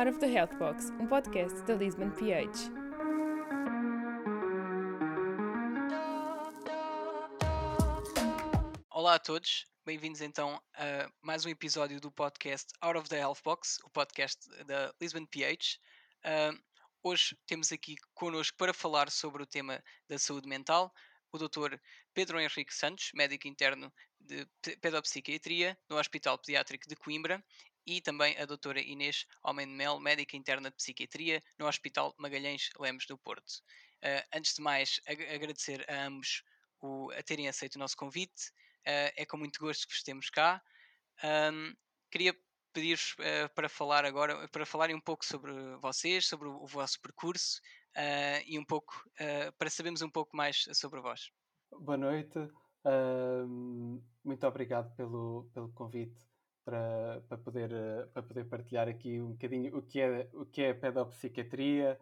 Out of the Health Box, um podcast da Lisbon PH. Olá a todos, bem-vindos então a mais um episódio do podcast Out of the Health Box, o podcast da Lisbon PH. Uh, hoje temos aqui connosco para falar sobre o tema da saúde mental o Dr. Pedro Henrique Santos, médico interno de pedopsiquiatria no Hospital Pediátrico de Coimbra, e também a doutora Inês Almeida Mel, médica interna de psiquiatria no Hospital Magalhães Lemos do Porto. Uh, antes de mais, ag agradecer a ambos o, a terem aceito o nosso convite. Uh, é com muito gosto que vos temos cá. Um, queria pedir-vos uh, para falar agora, para falarem um pouco sobre vocês, sobre o, o vosso percurso e um pouco, para sabermos um pouco mais sobre vós. Boa noite, muito obrigado pelo, pelo convite para, para, poder, uh, para poder partilhar aqui um bocadinho o que é, o que é a pedopsiquiatria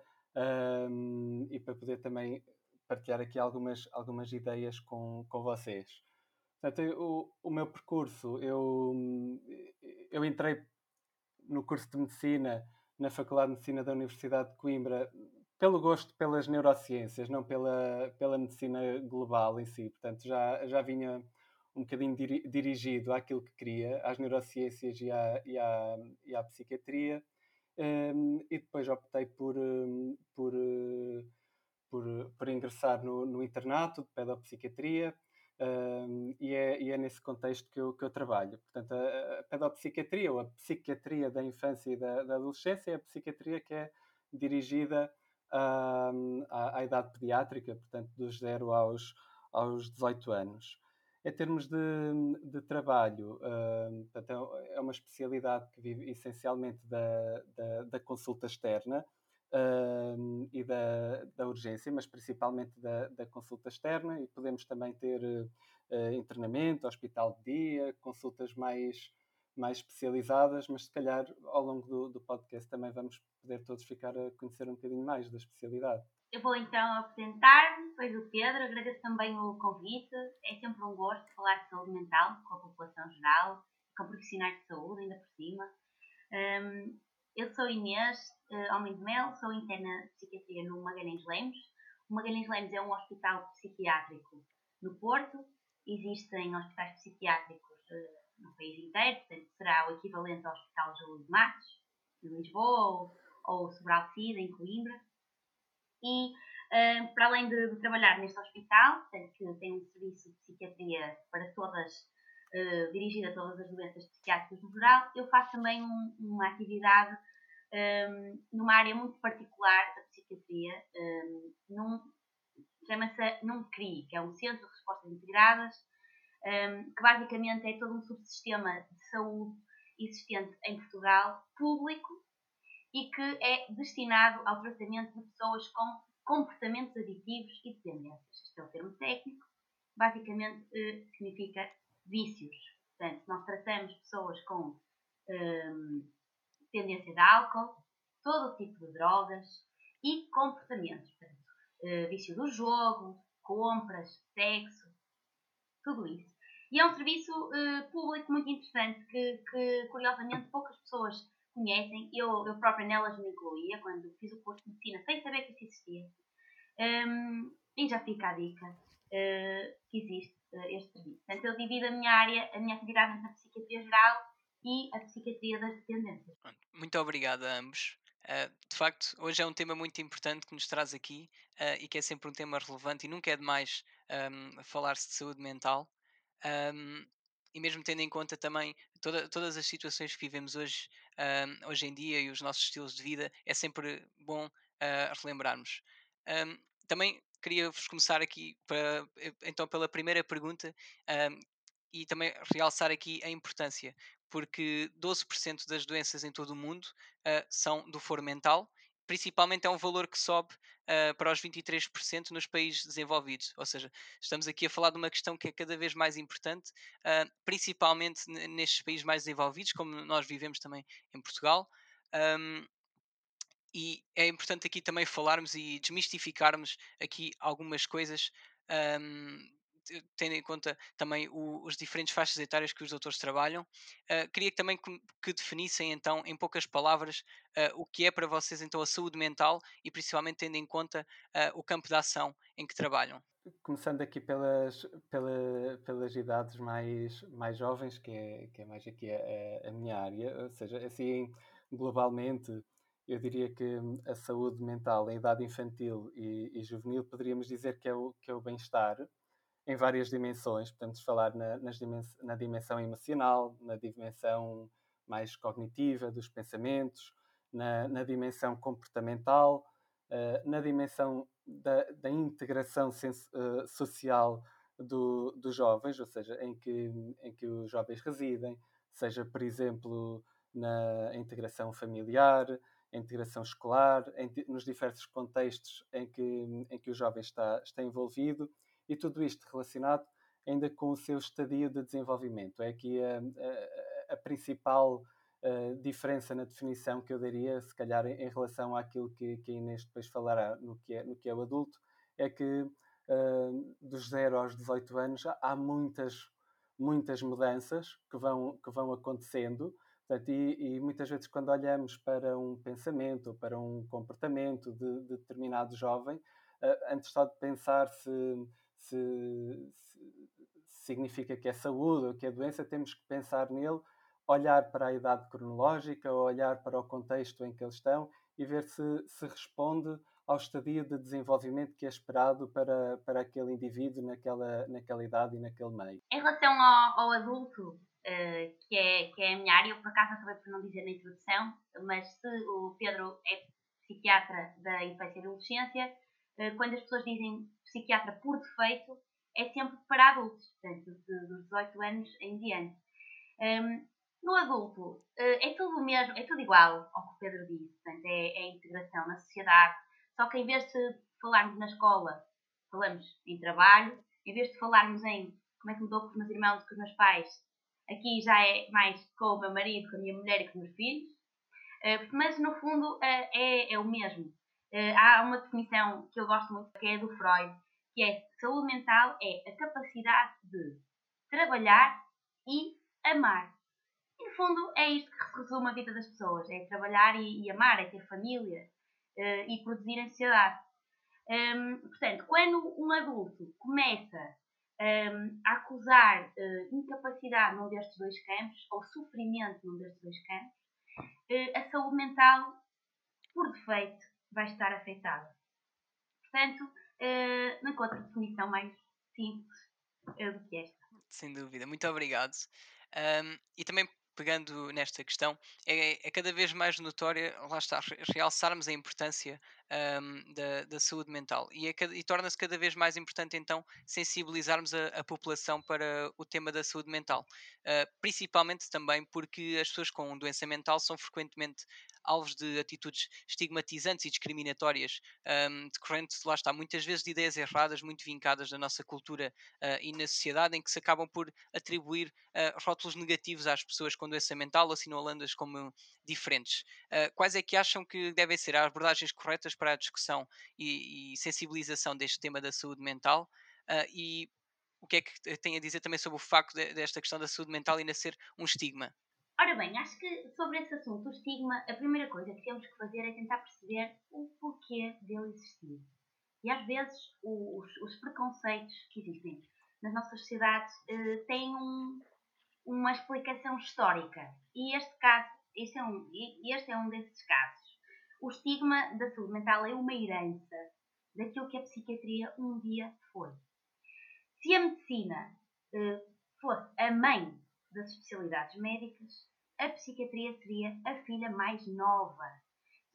um, e para poder também partilhar aqui algumas, algumas ideias com, com vocês. Portanto, o, o meu percurso, eu, eu entrei no curso de Medicina na Faculdade de Medicina da Universidade de Coimbra pelo gosto pelas neurociências, não pela, pela medicina global em si. Portanto, já, já vinha um bocadinho diri dirigido àquilo que queria, às neurociências e à, e à, e à psiquiatria, um, e depois optei por, um, por, uh, por, por, ingressar no, no internato de pedopsiquiatria, um, e, é, e, é, nesse contexto que eu, que eu trabalho. Portanto, a, a pedopsiquiatria, ou a psiquiatria da infância e da, da adolescência, é a psiquiatria que é dirigida à, à, idade pediátrica, portanto, dos 0 aos, aos 18 anos. Em termos de, de trabalho, uh, portanto, é uma especialidade que vive essencialmente da, da, da consulta externa uh, e da, da urgência, mas principalmente da, da consulta externa, e podemos também ter uh, internamento, hospital de dia, consultas mais, mais especializadas, mas se calhar ao longo do, do podcast também vamos poder todos ficar a conhecer um bocadinho mais da especialidade. Eu vou então apresentar-me, depois o Pedro, agradeço também o convite. É sempre um gosto falar de saúde mental com a população geral, com profissionais de saúde, ainda por cima. Um, eu sou Inês uh, Homem de Mel, sou interna de psiquiatria no Magalhães Lemos. O Magalhães Lemos é um hospital psiquiátrico no Porto. Existem hospitais psiquiátricos uh, no país inteiro, portanto será o equivalente ao Hospital Júlio de Matos, em Lisboa, ou, ou Sobral Cida, em Coimbra. E uh, para além de, de, trabalhar neste hospital, que tem um serviço de psiquiatria para todas, uh, dirigido a todas as doenças psiquiátricas no geral, eu faço também um, uma atividade um, numa área muito particular da psiquiatria, um, num, chama-se num CRI, que é um Centro de Respostas Integradas, um, que basicamente é todo um subsistema de saúde existente em Portugal, público, e que é destinado ao tratamento de pessoas com comportamentos aditivos e dependências. Este é o termo técnico. Basicamente eh, significa vícios. Portanto, nós tratamos pessoas com um, dependência de álcool, todo tipo de drogas e comportamentos. Portanto, uh, vício do jogo, compras, sexo, tudo isso. E é um serviço uh, público muito interessante que, que, curiosamente, poucas pessoas conhecem, eu, eu própria nelas me incluía quando fiz o curso de medicina sem saber que isso existia. Um, e já fica a dica uh, que existe uh, este serviço. Portanto, eu divido a minha área, a minha atividade entre a psiquiatria geral e a psiquiatria das dependências. Muito obrigado a ambos. Uh, de facto, hoje é um tema muito importante que nos traz aqui e que é sempre um tema relevante e nunca é demais um, falar-se de saúde mental. Um, e mesmo tendo em conta também toda, todas as situações que vivemos hoje, hoje em dia e os nossos estilos de vida, é sempre bom uh, relembrarmos. Um, também queria-vos começar aqui para, então pela primeira pergunta um, e também realçar aqui a importância, porque 12% das doenças em todo o mundo uh, são do foro mental principalmente é um valor que sobe uh, para os 23% nos países desenvolvidos. Ou seja, estamos aqui a falar de uma questão que é cada vez mais importante, uh, principalmente nestes países mais desenvolvidos, como nós vivemos também em Portugal. Um, e é importante aqui também falarmos e desmistificarmos aqui algumas coisas um, tendo em conta também o, os diferentes faixas etárias que os doutores trabalham, uh, queria também que, que, definissem então, em poucas palavras, uh, o que é para vocês então a saúde mental e principalmente tendo em conta o campo de ação em que trabalham. Começando aqui pelas, pela, pelas idades mais, mais jovens, que é, que é mais aqui a, a minha área, ou seja, assim, globalmente, eu diria que a saúde mental em idade infantil e, e juvenil poderíamos dizer que é o, que é o bem-estar em várias dimensões. Podemos falar na, dimens na dimensão emocional, na dimensão mais cognitiva dos pensamentos, na, na dimensão comportamental, uh, na dimensão da, da integração uh, social do, dos jovens, ou seja, em que, em que os jovens residem, seja, por exemplo, na integração familiar, integração escolar, em, nos diversos contextos em que, em que o jovem está, está envolvido e tudo isto relacionado ainda com o seu estadio de desenvolvimento. É aqui a, a, a principal uh, diferença na definição que eu daria, se calhar em, em relação àquilo que, que a Inês depois falará no que é, no que é o adulto, é que uh, dos 0 aos 18 anos há muitas, muitas mudanças que vão, que vão acontecendo Portanto, e, e, muitas vezes, quando olhamos para um pensamento, para um comportamento de, de determinado jovem, uh, antes só de pensar se, se, se, significa que é saúde ou que é doença, temos que pensar nele, olhar para a idade cronológica, olhar para o contexto em que eles estão e ver se, se responde ao estadio de desenvolvimento que é esperado para, para aquele indivíduo naquela, naquela idade e naquele meio. Em relação ao, ao adulto, uh, que, é, que é a minha área. Eu, por acaso, acabei por não dizer na introdução, mas se o Pedro é psiquiatra da infância e adolescência, quando as pessoas dizem psiquiatra por defeito, é sempre para adultos, portanto, dos 18 anos em diante. Um, ehm, no adulto, uh, é tudo mesmo, é tudo igual ao que o Pedro disse, portanto, é, é a integração na sociedade, só que em vez de falarmos na escola, falamos em trabalho, em vez de falarmos em como é que me dou com os meus irmãos e com os meus pais, Aqui já é mais com o meu marido, com a minha mulher e com os meus filhos. Uh, mas no fundo é, é o mesmo. Uh, há uma definição que eu gosto muito, que é do Freud, que é saúde mental é a capacidade de trabalhar e amar. E no fundo é isto que resume a vida das pessoas: é trabalhar e, e amar, é ter família e produzir ansiedade. Um, ehm, portanto, quando um adulto começa um, a acusar uh, incapacidade num destes dois campos, ou sofrimento num destes dois campos, uh, a saúde mental, por defeito, vai estar afetada. Portanto, uh, não encontro definição mais simples do que esta. Sem dúvida, muito obrigado. Um, e também pegando nesta questão, é, é, cada vez mais notória, lá está, realçarmos a importância um, da, da, saúde mental e, é, e torna-se cada vez mais importante então sensibilizarmos a, a, população para o tema da saúde mental, uh, principalmente também porque as pessoas com doença mental são frequentemente alvos de atitudes estigmatizantes e discriminatórias, um, decorrentes, lá está, muitas vezes de ideias erradas, muito vincadas na nossa cultura uh, e na sociedade, em que se acabam por atribuir uh, rótulos negativos às pessoas com doença mental, assinalando-as como diferentes. Uh, quais é que acham que devem ser as abordagens corretas para a discussão e, e sensibilização deste tema da saúde mental? e o que é que tem a dizer também sobre o facto de, desta questão da saúde mental ainda ser um estigma? Ora bem, acho que sobre esse assunto, o estigma, a primeira coisa que temos que fazer é tentar perceber o porquê dele existir. E às vezes os, os preconceitos que existem nas nossas sociedades eh, têm um, uma explicação histórica. E este caso, este é, um, este é um desses casos. O estigma da saúde mental é uma herança daquilo que a psiquiatria um dia foi. Se a medicina eh, fosse a mãe das especialidades médicas, a psiquiatria seria a filha mais nova.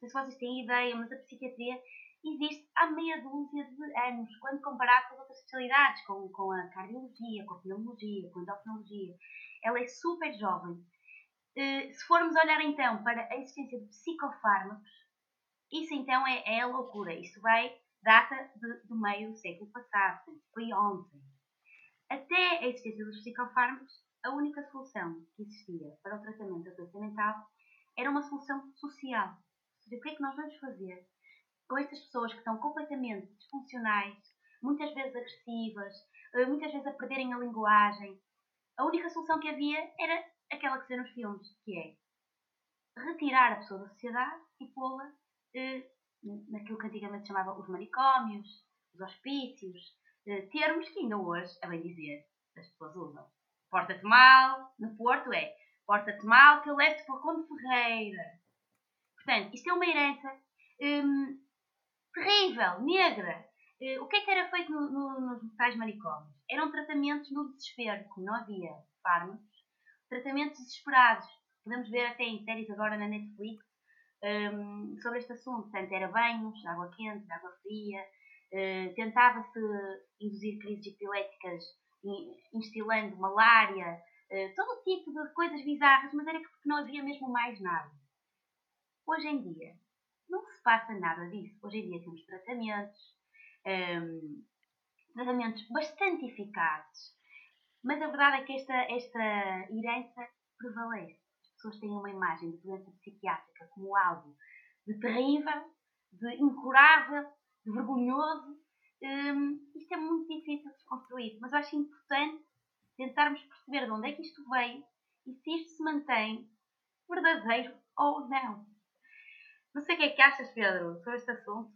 Não sei se vocês têm ideia, mas a psiquiatria existe há meia dúzia de anos, quando comparado com outras especialidades, com, com a cardiologia, com a pneumologia, com a endocrinologia. Ela é super jovem. Uh, se formos olhar então para a existência de psicofármacos, isso então é, é a loucura. Isso vai, data de, do meio do século passado, foi ontem. Até a existência dos psicofármacos, a única solução que existia para o tratamento da doença mental era uma solução social. Seja, o que é que nós vamos fazer com estas pessoas que estão completamente disfuncionais, muitas vezes agressivas, uh, muitas vezes a perderem a linguagem. A única solução que havia era aquela que se vê nos filmes, que é retirar a pessoa da sociedade e pô-la uh, naquilo que antigamente chamava os manicômios, os hospícios, uh, termos que ainda hoje, a bem dizer, as pessoas usam. Porta-te mal, no Porto é porta-te mal que eu levo-te para Conde Ferreira. Portanto, isto é uma herança um, terrível, negra. Uh, o que é que era feito no, no, nos tais manicômios? Eram tratamentos no desespero, como não havia fármacos, tratamentos desesperados. Podemos ver até em séries agora na Netflix um, sobre este assunto. Portanto, era banhos, água quente, água fria. Uh, Tentava-se induzir crises epiléticas instilando malária, uh, todo tipo de coisas bizarras, mas era porque não havia mesmo mais nada. Hoje em dia, não se passa nada disso. Hoje em dia temos tratamentos, um, tratamentos bastante eficazes, mas a verdade é que esta, esta herança prevalece. As pessoas têm uma imagem de doença psiquiátrica como algo de terrível, de incurável, de vergonhoso. Um, isto é muito difícil de desconstruir, mas eu acho importante tentarmos perceber de onde é que isto veio e se isto se mantém verdadeiro ou não. Não sei o que é que achas, Pedro, sobre este assunto.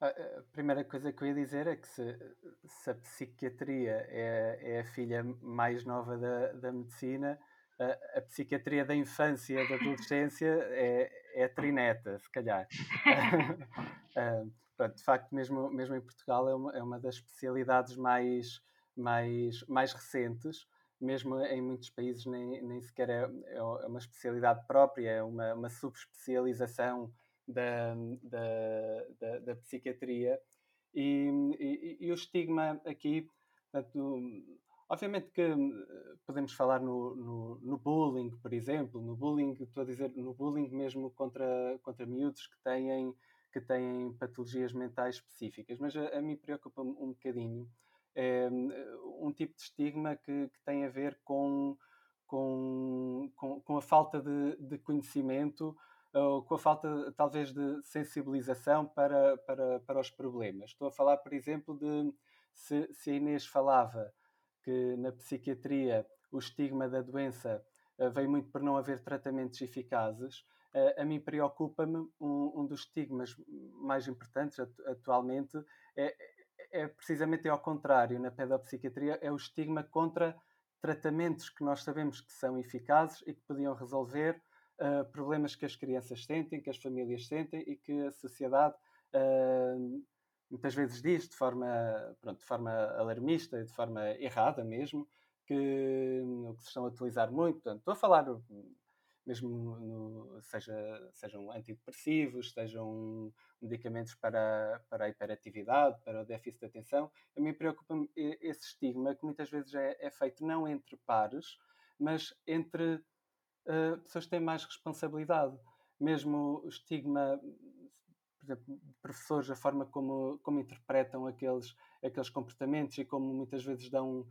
A primeira coisa que eu ia dizer é que se, se a psiquiatria é, é, a filha mais nova da, da medicina, a, a, psiquiatria da infância e da adolescência é, é a trineta, se calhar. pronto, de facto, mesmo, mesmo em Portugal, é uma, é uma das especialidades mais, mais, mais recentes. Mesmo em muitos países, nem, nem sequer é, é uma especialidade própria, é uma, uma subespecialização da, da, da, da psiquiatria. E, e, e, o estigma aqui, portanto, obviamente que eh, podemos falar no, no, no, bullying, por exemplo, no bullying, estou a dizer, no bullying mesmo contra, contra miúdos que têm, que têm patologias mentais específicas, mas a, a mim preocupa um bocadinho é, um tipo de estigma que, que tem a ver com, com, com, com a falta de, de conhecimento ou com a falta, talvez, de sensibilização para, para, para os problemas. Estou a falar, por exemplo, de se, se a Inês falava que na psiquiatria o estigma da doença uh, veio muito por não haver tratamentos eficazes. A mim preocupa-me um, um, dos estigmas mais importantes atualmente é, é precisamente ao contrário na pedopsiquiatria é o estigma contra tratamentos que nós sabemos que são eficazes e que podiam resolver uh, problemas que as crianças sentem, que as famílias sentem e que a sociedade uh, muitas vezes diz de forma, pronto, de forma alarmista e de forma errada mesmo, que, que se estão a utilizar muito. Portanto, estou a falar mesmo no, seja, sejam antidepressivos, sejam medicamentos para, para a hiperatividade, para o déficit de atenção. A mim preocupa-me esse estigma que muitas vezes é, é feito não entre pares, mas entre uh, pessoas que têm mais responsabilidade. Mesmo o estigma, por exemplo, professores, a forma como, como interpretam aqueles, aqueles comportamentos e como muitas vezes dão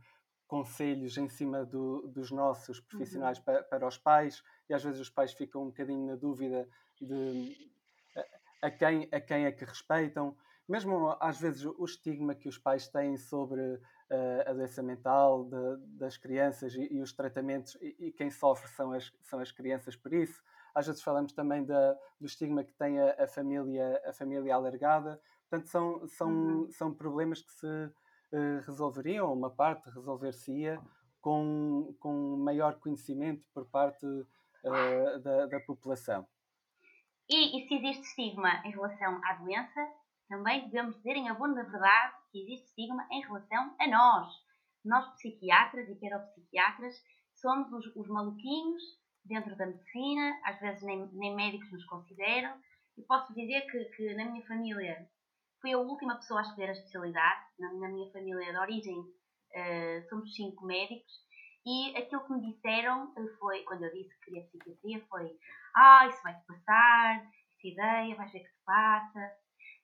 conselhos em cima do, dos nossos profissionais uhum. para, para os pais e às vezes os pais ficam um bocadinho na dúvida de a, a, quem, a quem é que respeitam. Mesmo às vezes o estigma que os pais têm sobre a doença mental de, das crianças e, e os tratamentos, e, e, quem sofre são as, são as crianças por isso. Às vezes falamos também da, do estigma que tem a, a, família, a família alargada. Portanto, são, são, uhum. são problemas que se uh, resolveriam, uma parte resolver-se-ia com, com maior conhecimento por parte uh, da, da população. E, e se existe estigma em relação à doença, também devemos dizer em abono da verdade que existe estigma em relação a nós. Nós, psiquiatras e pedopsiquiatras, somos os, os maluquinhos dentro da medicina, às vezes nem, nem médicos nos consideram. E posso dizer que, que, na minha família fui a última pessoa a escolher a especialidade. Na, na minha família de origem uh, somos cinco médicos. E aquilo que me disseram foi, quando eu disse que queria psiquiatria, foi: Ah, isso vai-te passar, essa ideia, vais ver que se passa.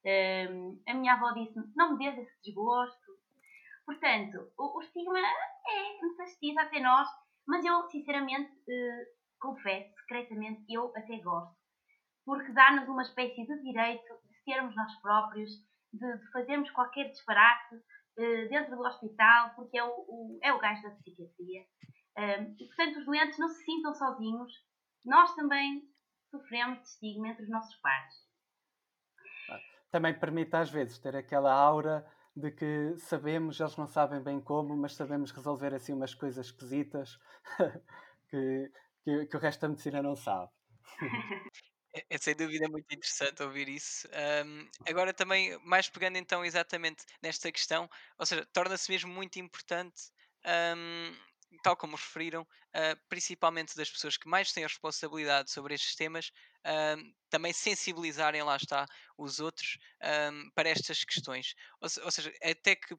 Um, a minha avó disse-me: não me dês esse desgosto. Portanto, o, o estigma é necessário até nós, mas eu, sinceramente, uh, confesso, secretamente, eu até gosto. Porque dá-nos uma espécie de direito de sermos nós próprios, de, de fazermos qualquer disparate uh, dentro do hospital, porque é o, o, é o gajo da psiquiatria. Um, e, portanto, os doentes não se sintam sozinhos. Nós também sofremos de estigma entre os nossos pares. Também permite, às vezes, ter aquela aura de que sabemos, eles não sabem bem como, mas sabemos resolver assim umas coisas esquisitas que, que, que o resto da medicina não sabe. É, é sem dúvida muito interessante ouvir isso. Um, agora também, mais pegando então exatamente nesta questão, ou seja, torna-se mesmo muito importante, um, tal como referiram, uh, principalmente das pessoas que mais têm a responsabilidade sobre estes temas, um, também sensibilizarem, lá está, os outros para estas questões. Ou, ou, seja, até que, uh,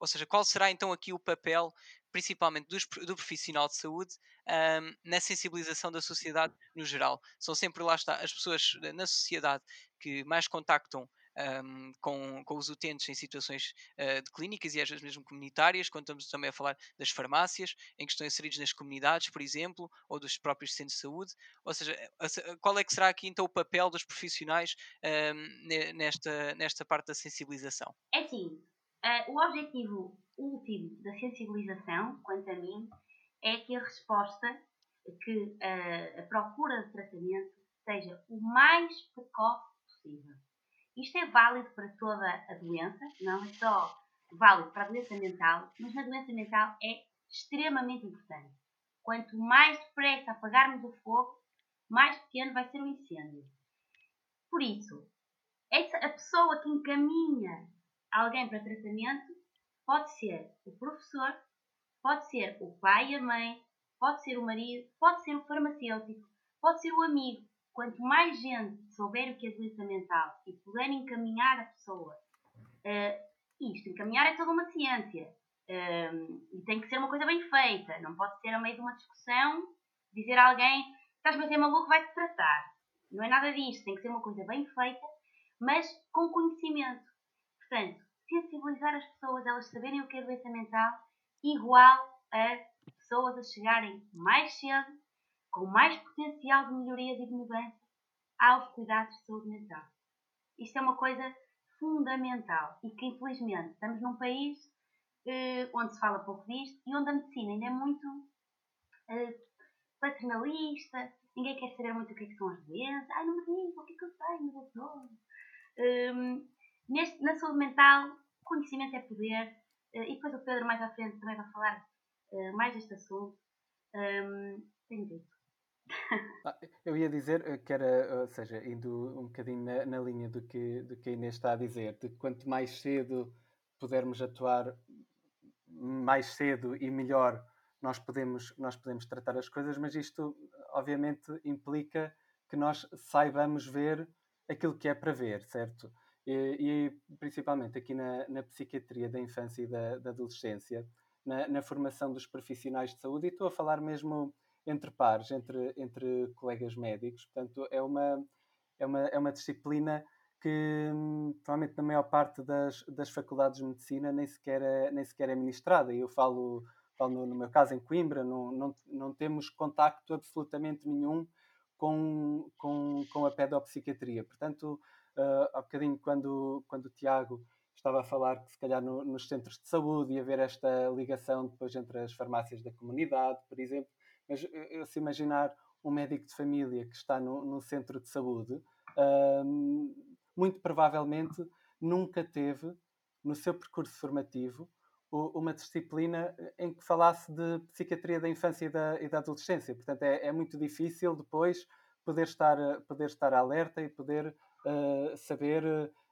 ou seja, qual será então aqui o papel, principalmente dos, do profissional de saúde, um, na sensibilização da sociedade no geral? São sempre, lá está, as pessoas na sociedade que mais contactam um, com, com os utentes em situações uh, de clínicas e às vezes mesmo comunitárias, quando estamos também a falar das farmácias, em que estão inseridos nas comunidades, por exemplo, ou dos próprios centros de saúde. Ou seja, qual é que será aqui então o papel dos profissionais um, nesta, nesta parte da sensibilização? É sim. Uh, o objetivo último da sensibilização, quanto a mim, é que a resposta, que uh, a procura de tratamento seja o mais precoce possível. Isto é válido para toda a doença, não é só válido para a doença mental, mas na doença mental é extremamente importante. Quanto mais depressa apagarmos o fogo, mais pequeno vai ser o incêndio. Por isso, essa, a pessoa que encaminha alguém para tratamento pode ser o professor, pode ser o pai e a mãe, pode ser o marido, pode ser o farmacêutico, pode ser o amigo, quanto mais gente souber o que é doença mental e puder encaminhar a pessoa, uh, isto, encaminhar é toda uma ciência. Uh, e tem que ser uma coisa bem feita. Não pode ser a meio de uma discussão dizer a alguém estás a ser maluco, vai-te tratar. Não é nada disto. Tem que ser uma coisa bem feita, mas com conhecimento. Portanto, sensibilizar as pessoas, elas saberem o que é doença mental, igual a pessoas a chegarem mais cedo com mais potencial de melhorias e de mudança aos cuidados de saúde mental. Isto é uma coisa fundamental e que, infelizmente, estamos num país eh, onde se fala pouco disto e onde a medicina ainda é muito eh, paternalista, ninguém quer saber muito o que, é que são as doenças. Ai, não me diga o que é que eu tenho, doutor. Um, neste, na saúde mental, conhecimento é poder, uh, e depois o Pedro mais à frente também vai falar uh, mais deste assunto. Um, tenho dito. Ah, eu ia dizer eh, que era, ou seja, indo um bocadinho na, na, linha do que, do que a Inês está a dizer, de quanto mais cedo pudermos atuar, mais cedo e melhor nós podemos, nós podemos tratar as coisas, mas isto obviamente implica que nós saibamos ver aquilo que é para ver, certo? E, e principalmente aqui na, na, psiquiatria da infância e da, da adolescência, na, na formação dos profissionais de saúde, e estou a falar mesmo entre pares, entre, entre colegas médicos. Portanto, é uma, é uma, é uma disciplina que provavelmente na maior parte das, das faculdades de medicina nem sequer é, nem sequer é ministrada. E eu falo, falo no, no, meu caso em Coimbra, não, não, não temos contacto absolutamente nenhum com, com, com a pedopsiquiatria. Portanto, uh, há bocadinho quando, quando o Tiago estava a falar que se calhar no, nos centros de saúde ia haver esta ligação depois entre as farmácias da comunidade, por exemplo, mas se imaginar um médico de família que está no, no centro de saúde, um, muito provavelmente nunca teve no seu percurso formativo uma disciplina em que falasse de psiquiatria da infância e da, e da adolescência. Portanto, é, é, muito difícil depois poder estar, poder estar alerta e poder uh, saber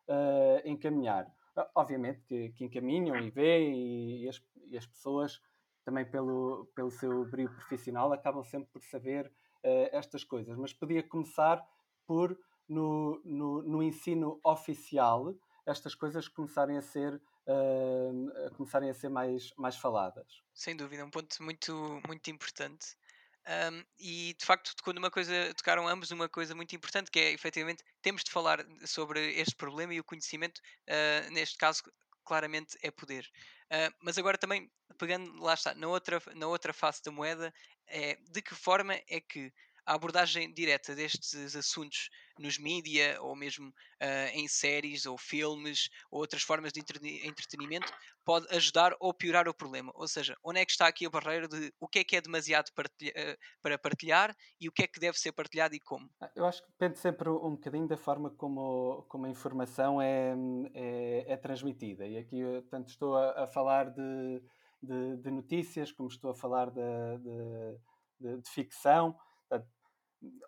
uh, encaminhar. Obviamente que, que, encaminham e veem e, e, as, e as pessoas também pelo, pelo seu brilho profissional, acabam sempre por saber uh, estas coisas. Mas podia começar por, no, no, no, ensino oficial, estas coisas começarem a ser, uh, começarem a ser mais, mais faladas. Sem dúvida, um ponto muito, muito importante. Um, e de facto tocou numa coisa, tocaram ambos uma coisa muito importante que é efetivamente temos de falar sobre este problema e o conhecimento, uh, neste caso, claramente é poder. Uh, mas agora também, pegando lá está, na outra, na outra face da moeda, é de que forma é que a abordagem direta destes assuntos nos mídia ou mesmo uh, em séries ou filmes ou outras formas de entretenimento pode ajudar ou piorar o problema. Ou seja, onde é que está aqui a barreira de o que é que é demasiado partilha, uh, para partilhar e o que é que deve ser partilhado e como? Ah, eu acho que depende sempre um bocadinho da forma como, como a informação é, é, é transmitida. E aqui, tanto estou a, a falar de, de, de, notícias, como estou a falar de, de, de ficção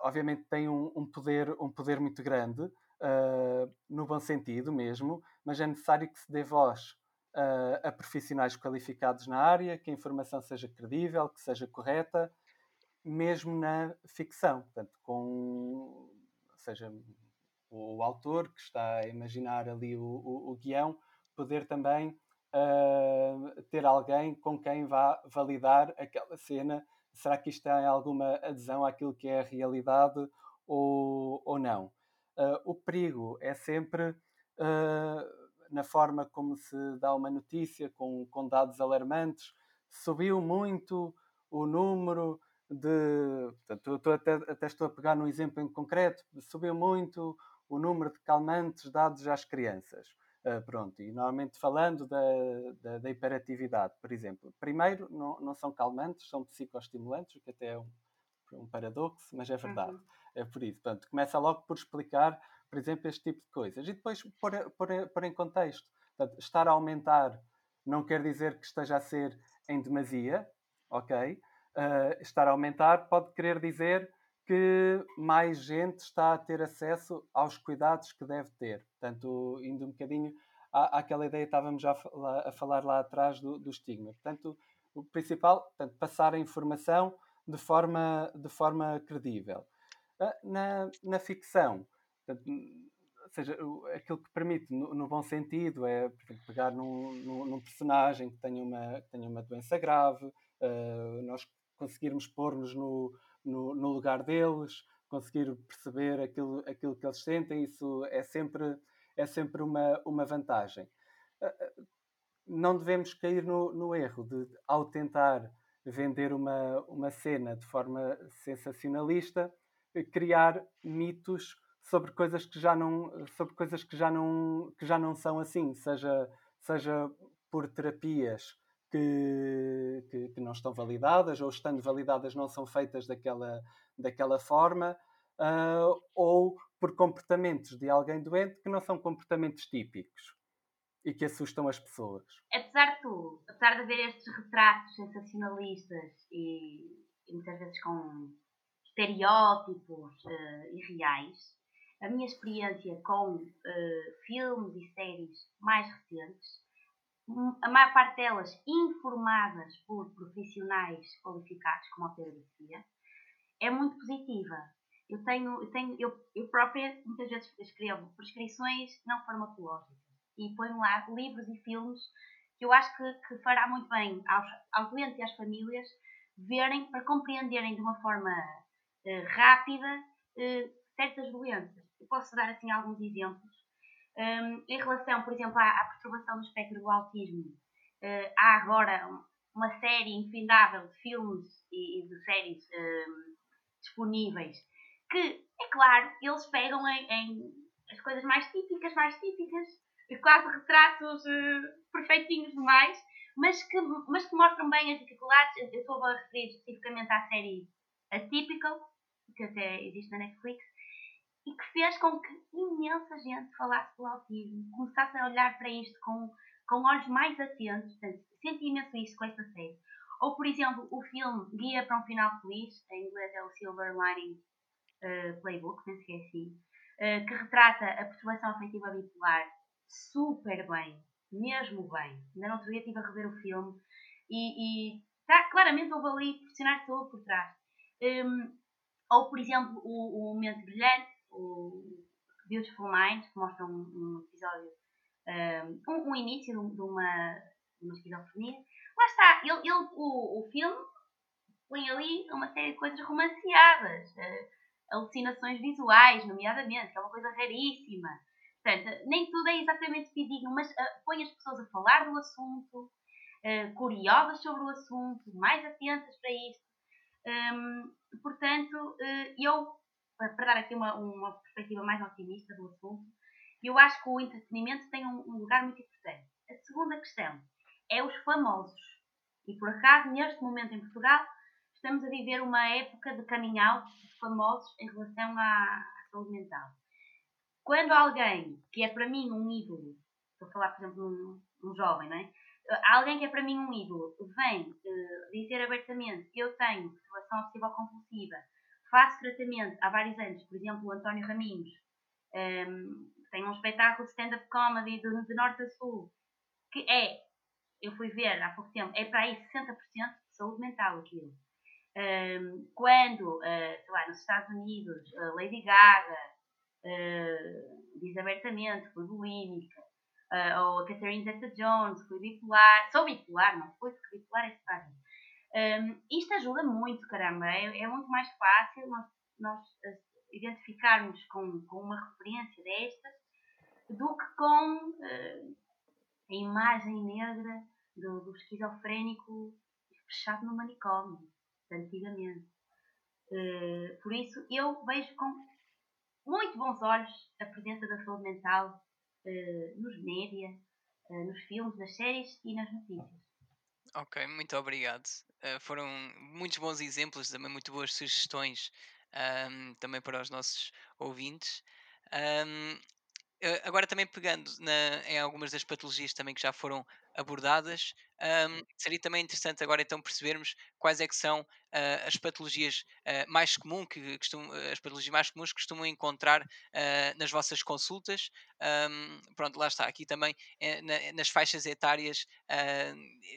obviamente tem um, um, poder, um poder muito grande, uh, no bom sentido mesmo, mas é necessário que se dê voz uh, a profissionais qualificados na área, que a informação seja credível, que seja correta, mesmo na ficção. Portanto, com, seja, o, o autor que está a imaginar ali o, o, o guião, poder também uh, ter alguém com quem vá validar aquela cena será que isto tem alguma adesão àquilo que é a realidade ou, ou não? Uh, o perigo é sempre uh, na forma como se dá uma notícia com, com dados alarmantes. Subiu muito o número de. Portanto, estou até, até estou a pegar num exemplo em concreto. Subiu muito o número de calmantes dados às crianças. Uh, pronto, e normalmente falando da, da, da, hiperatividade, por exemplo. Primeiro, não, não são calmantes, são psicoestimulantes, o que até é um, um paradoxo, mas é verdade. Uhum. É por isso. Portanto, começa logo por explicar, por exemplo, este tipo de coisas. E depois pôr, pôr, pôr em contexto. Portanto, estar a aumentar não quer dizer que esteja a ser em demasia, ok? Uh, estar a aumentar pode querer dizer que mais gente está a ter acesso aos cuidados que deve ter. Portanto, indo um bocadinho à, àquela ideia que estávamos já a, a falar lá atrás do, do, estigma. Portanto, o principal, portanto, passar a informação de forma, de forma credível. Ah, na, na ficção, portanto, ou seja, aquilo que permite, no, no bom sentido, é pegar num, num, num, personagem que tenha uma, que tenha uma doença grave, uh, nós conseguirmos pôr-nos no, no, no, lugar deles, conseguir perceber aquilo, aquilo que eles sentem, isso é sempre, é sempre uma, uma vantagem. Ah, ah, não devemos cair no, no erro de, ao tentar vender uma, uma cena de forma sensacionalista, criar mitos sobre coisas que já não sobre coisas que já não que já não são assim seja seja por terapias que, que, que, não estão validadas ou estando validadas não são feitas daquela, daquela forma uh, ou por comportamentos de alguém doente que não são comportamentos típicos e que assustam as pessoas. Apesar de tudo, apesar de haver estes retratos sensacionalistas e, e muitas vezes com estereótipos uh, irreais, a minha experiência com uh, filmes e séries mais recentes a maior parte delas informadas por profissionais qualificados, como a Pedro é muito positiva. Eu tenho, eu tenho, eu, eu própria muitas vezes escrevo prescrições não farmacológicas e ponho lá livros e filmes que eu acho que, que fará muito bem aos, aos doentes e às famílias verem para compreenderem de uma forma uh, rápida uh, certas doenças. Eu posso dar assim alguns exemplos um, em relação, por exemplo, à, à, perturbação do espectro do autismo, uh, há agora uma série infindável de filmes e, e de séries um, disponíveis que, é claro, eles pegam em, em, as coisas mais típicas, mais típicas, quase retratos uh, perfeitinhos demais, mas que, mas que mostram bem as dificuldades. Eu estou a referir especificamente à série Atypical, que até existe na Netflix, e que fez com que imensa gente falasse do autismo, começasse a olhar para isto com, com olhos mais atentos. Portanto, senti imenso isto com esta série. Ou, por exemplo, o filme Guia para um Final Feliz, em inglês é o Silver Lining uh, Playbook, penso que é assim, uh, que retrata a perturbação afetiva bipolar super bem, mesmo bem. Ainda não outro dia estive a rever o filme e, e tá, claramente houve ali profissionais de saúde por trás. Um, ou, por exemplo, o, o Mente Brilhante, o Beautiful Mind, que mostra um, um episódio, um, um, início de uma, de uma esquizofrenia. Lá está, ele, ele, o, o filme põe ali uma série de coisas romanceadas, uh, alucinações visuais, nomeadamente, que é uma coisa raríssima. Portanto, nem tudo é exatamente fidedigno, mas uh, põe as pessoas a falar do assunto, uh, curiosas sobre o assunto, mais atentas para isto. Um, portanto, uh, eu, para dar aqui uma, uma perspectiva mais otimista do assunto, eu acho que o entretenimento tem um, um lugar muito importante. A segunda questão é os famosos. E por acaso, neste momento em Portugal, estamos a viver uma época de out de famosos em relação à, à saúde mental. Quando alguém que é para mim um ídolo, estou a falar, por exemplo, num, num jovem, não é? Alguém que é para mim um ídolo vem uh, dizer abertamente que eu tenho perturbação obsessiva compulsiva, faço tratamento há vários anos, por exemplo, o António Raminhos, um, ehm, tem um espetáculo de stand-up comedy de, de norte a sul, que é, eu fui ver há pouco tempo, é para aí 60% de saúde mental aquilo. Um, quando, uh, sei lá, nos Estados Unidos, uh, Lady Gaga uh, diz abertamente foi bulímica, ou a Catherine Zeta-Jones foi bipolar, sou bipolar, não foi, porque bipolar é separado. Um, isto ajuda muito, caramba, é, é muito mais fácil nós, nós identificarmos com, com uma referência destas do que com a imagem negra do, do esquizofrénico fechado no manicômio antigamente. Uh, por isso, eu vejo com muito bons olhos a presença da saúde mental uh, nos média, uh, nos filmes, nas séries e nas notícias. Ok, muito obrigado. foram muitos bons exemplos, também muito boas sugestões um, também para os nossos ouvintes. Um, agora também pegando na, em algumas das patologias também que já foram abordadas, um, seria também interessante agora então percebermos quais é que são uh, as patologias uh, mais comuns que costumam, as patologias mais comuns que costumam encontrar uh, nas vossas consultas. Um, pronto, lá está, aqui também na, nas faixas etárias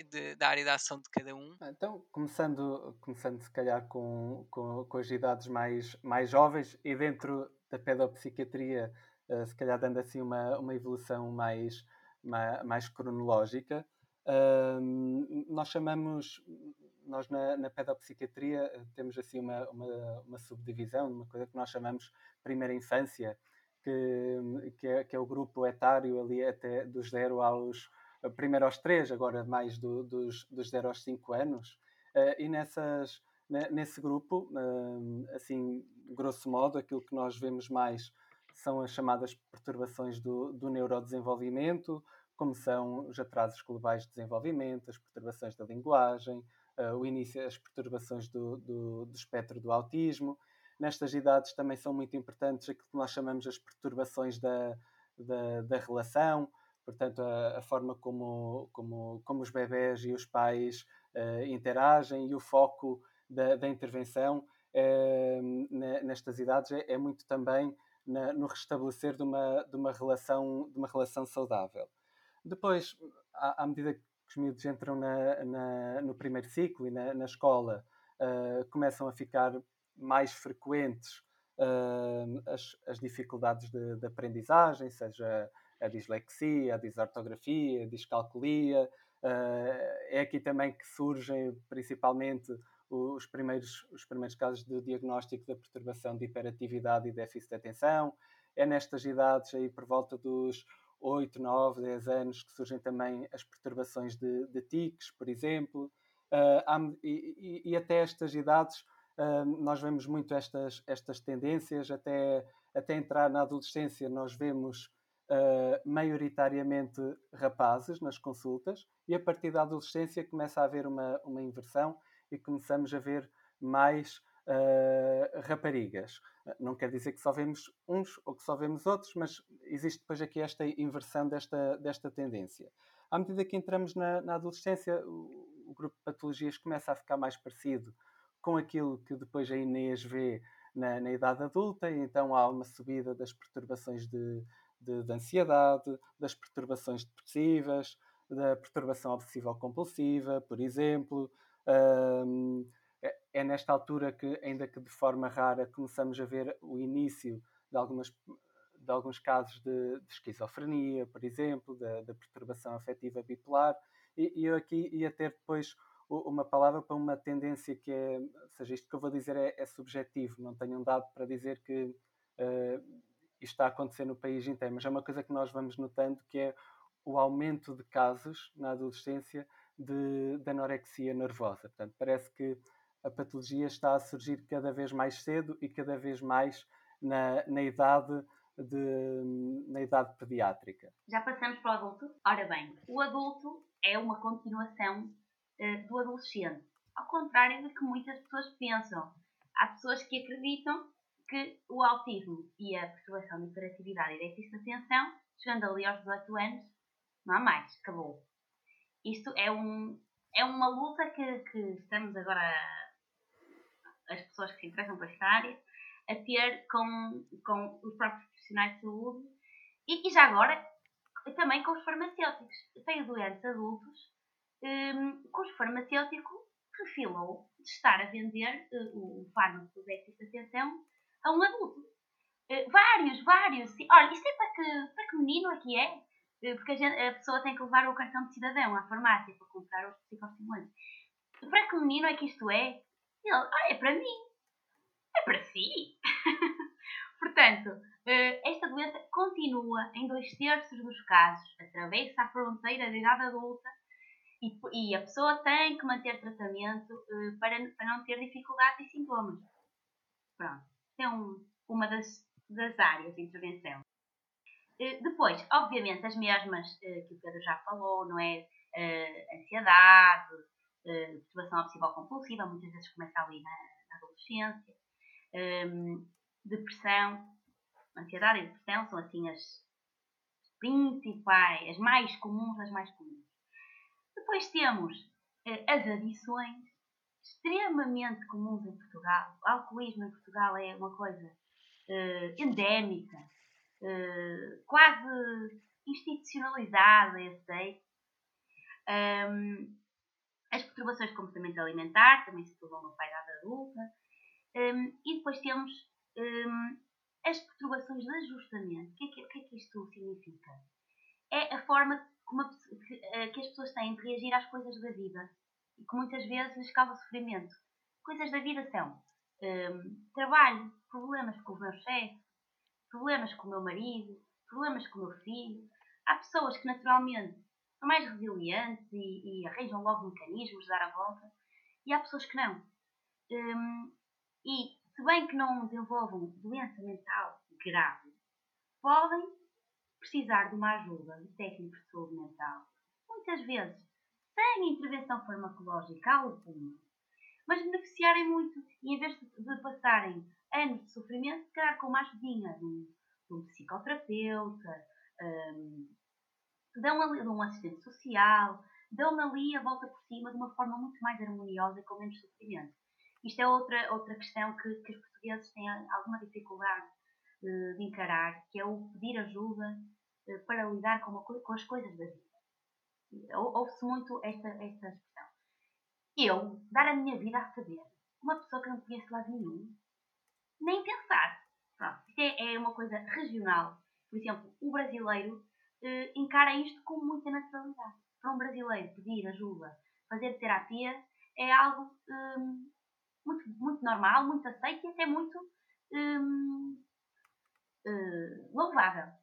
de, da área da ação de cada um. Ah, então, começando, começando se calhar com, com, com as idades mais, mais jovens e dentro da pedopsiquiatria uh, se calhar dando assim uma, uma evolução mais, mais, mais cronológica. Uh, nós chamamos, nós na, na pedopsiquiatria eh, temos assim uma, uma, uma, subdivisão, uma coisa que nós chamamos primeira infância, que, que, é, que é o grupo etário ali até dos 0 aos, primeiro aos 3, agora mais do, dos, dos 0 aos 5 anos. Uh, e nessas, nesse grupo, assim, grosso modo, aquilo que nós vemos mais são as chamadas perturbações do, do neurodesenvolvimento, como são os atrasos globais de desenvolvimento, as perturbações da linguagem, uh, o início, as perturbações do, do, do, espectro do autismo. Nestas idades também são muito importantes aquilo que nós chamamos as perturbações da, da, da relação, portanto, a, a, forma como, como, como os bebés e os pais uh, interagem e o foco da, da intervenção uh, nestas idades é, é muito também na, no restabelecer de uma, de, uma relação, de uma relação saudável. Depois, à, à medida que os miúdos entram na, na, no primeiro ciclo e na, na escola, uh, começam a ficar mais frequentes uh, as, as, dificuldades de, de, aprendizagem, seja a dislexia, a disortografia, a discalculia. Uh, é aqui também que surgem principalmente os primeiros, os primeiros casos de diagnóstico da perturbação de hiperatividade e déficit de atenção. É nestas idades, aí por volta dos 8, 9, 10 anos, que surgem também as perturbações de, de tics, por exemplo. Uh, e, e, até estas idades uh, nós vemos muito estas, estas tendências, até, até entrar na adolescência nós vemos uh, maioritariamente rapazes nas consultas e a partir da adolescência começa a haver uma, uma inversão e começamos a ver mais uh, raparigas. Não quer dizer que só vemos uns ou que só vemos outros, mas existe depois aqui esta inversão desta, desta tendência. À medida que entramos na, na adolescência, o, o, grupo de patologias começa a ficar mais parecido com aquilo que depois a Inês vê na, na idade adulta, e então há uma subida das perturbações de, de, de ansiedade, das perturbações depressivas, da perturbação obsessiva-compulsiva, por exemplo, é, é nesta altura que, ainda que de forma rara, começamos a ver o início de, algumas, de alguns casos de, de esquizofrenia, por exemplo, da, da perturbação afetiva bipolar, e, e, eu aqui ia ter depois uma palavra para uma tendência que é, ou seja, isto que eu vou dizer é, é subjetivo, não tenho um dado para dizer que uh, isto está a acontecer no país inteiro, mas é uma coisa que nós vamos notando que é o aumento de casos na adolescência de, de anorexia nervosa. Portanto, parece que a patologia está a surgir cada vez mais cedo e cada vez mais na, na idade de, na idade pediátrica. Já passamos para o adulto? Ora bem, o adulto é uma continuação uh, do adolescente, ao contrário do que muitas pessoas pensam. Há pessoas que acreditam que o autismo e a perturbação de hiperatividade e déficit de atenção, chegando ali aos 18 anos, não há mais, acabou. Isto é, um, é uma luta que, que estamos agora, as pessoas que se interessam por esta área, a ter com, com os próprios profissionais de saúde e, e já agora também com os farmacêuticos. Tenho doentes adultos um, cujo farmacêutico refilou de estar a vender uh, o fármaco de atenção a um adulto. Uh, vários, vários. Olha, isto é para que, para que menino que é? Uh, porque a, gente, a, pessoa tem que levar o cartão de cidadão à farmácia para comprar os psicoestimulantes. Para que menino é que isto é? Ele, ah, é para mim. É para si. Portanto, eh, esta doença continua em dois terços dos casos, atravessa a fronteira da idade adulta e, a pessoa tem que manter tratamento eh, para, para não ter dificuldades e sintomas. Pronto, é um, uma das, das áreas de intervenção. Eh, depois, obviamente, as mesmas que o Pedro já falou, não é? ansiedade, perturbação obsessiva compulsiva, muitas vezes começa ali na, na adolescência, um, depressão, ansiedade e depressão são assim as principais, as mais comuns, as mais comuns. Depois temos as adições, extremamente comuns em Portugal. O alcoolismo em Portugal é uma coisa endémica, uh, quase institucionalizada, eu sei. Um, as perturbações de comportamento alimentar também se tornam no pai adulta. Um, e depois temos um, as perturbações de ajustamento. O que, é que, que, é que isto significa? É a forma como a, que, uh, que, as pessoas têm de reagir às coisas da vida e que muitas vezes lhes causa sofrimento. Coisas da vida são um, trabalho, problemas com o meu chefe, problemas com o meu marido, problemas com o meu filho. Há pessoas que naturalmente são mais resilientes e, e arranjam logo mecanismos de dar a volta, e há pessoas que não. Um, e, se bem que não desenvolvam doença mental grave, podem precisar de uma ajuda de técnicos de saúde mental, muitas vezes sem intervenção farmacológica alguma, mas beneficiarem muito e em vez de passarem anos de sofrimento, se calhar com uma ajudinha de um, de um psicoterapeuta, um, dão ali de um assistente social, dão ali a volta por cima de uma forma muito mais harmoniosa e com menos sofrimento. Isto é outra, outra questão que, que os portugueses têm alguma dificuldade uh, de encarar, que é o pedir ajuda uh, para lidar com, uma, com, as coisas da vida. Ouve-se muito esta, esta expressão. Eu, dar a minha vida a saber, uma pessoa que não conhece lado nenhum, nem pensar. Pronto, isto é, é uma coisa regional. Por exemplo, o brasileiro uh, encara isto com muita naturalidade. Para um brasileiro pedir ajuda, fazer terapia, é algo um, muito, muito normal, muito aceito e até muito hum, uh, louvável.